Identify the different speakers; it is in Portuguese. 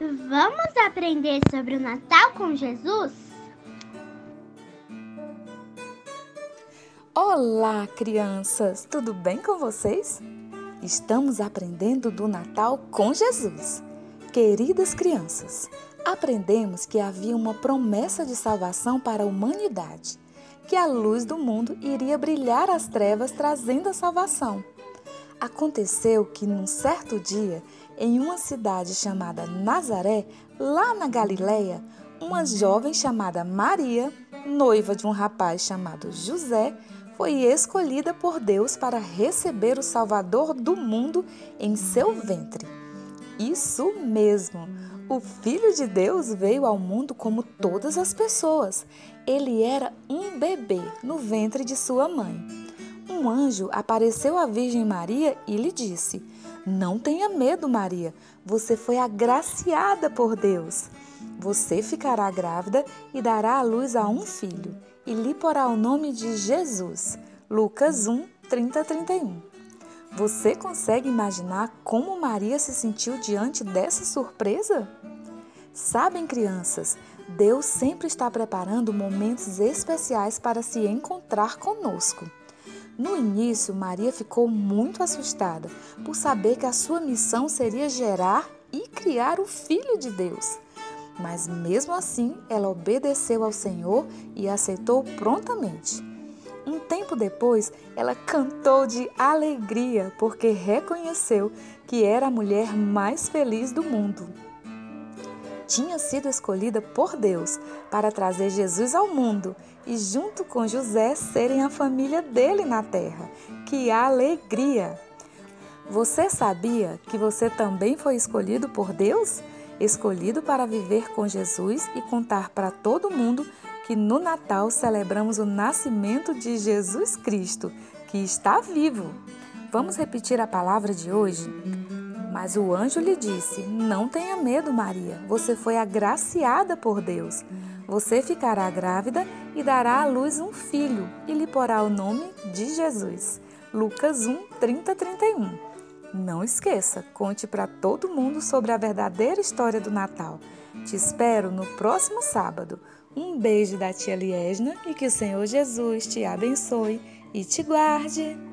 Speaker 1: Vamos aprender sobre o Natal com Jesus?
Speaker 2: Olá, crianças! Tudo bem com vocês? Estamos aprendendo do Natal com Jesus. Queridas crianças, aprendemos que havia uma promessa de salvação para a humanidade, que a luz do mundo iria brilhar as trevas trazendo a salvação. Aconteceu que num certo dia, em uma cidade chamada Nazaré, lá na Galileia, uma jovem chamada Maria, noiva de um rapaz chamado José, foi escolhida por Deus para receber o Salvador do mundo em seu ventre. Isso mesmo! O Filho de Deus veio ao mundo como todas as pessoas. Ele era um bebê no ventre de sua mãe um anjo apareceu à Virgem Maria e lhe disse: Não tenha medo, Maria, você foi agraciada por Deus. Você ficará grávida e dará à luz a um filho, e lhe porá o nome de Jesus. Lucas 1, 30 31. Você consegue imaginar como Maria se sentiu diante dessa surpresa? Sabem, crianças, Deus sempre está preparando momentos especiais para se encontrar conosco. No início, Maria ficou muito assustada por saber que a sua missão seria gerar e criar o Filho de Deus. Mas mesmo assim, ela obedeceu ao Senhor e aceitou prontamente. Um tempo depois, ela cantou de alegria porque reconheceu que era a mulher mais feliz do mundo tinha sido escolhida por Deus para trazer Jesus ao mundo e, junto com José, serem a família dele na terra. Que alegria! Você sabia que você também foi escolhido por Deus? Escolhido para viver com Jesus e contar para todo mundo que no Natal celebramos o nascimento de Jesus Cristo, que está vivo. Vamos repetir a palavra de hoje? Mas o anjo lhe disse: Não tenha medo, Maria, você foi agraciada por Deus. Você ficará grávida e dará à luz um filho, e lhe porá o nome de Jesus. Lucas 1, 30, 31. Não esqueça, conte para todo mundo sobre a verdadeira história do Natal. Te espero no próximo sábado. Um beijo da tia Liesna e que o Senhor Jesus te abençoe e te guarde.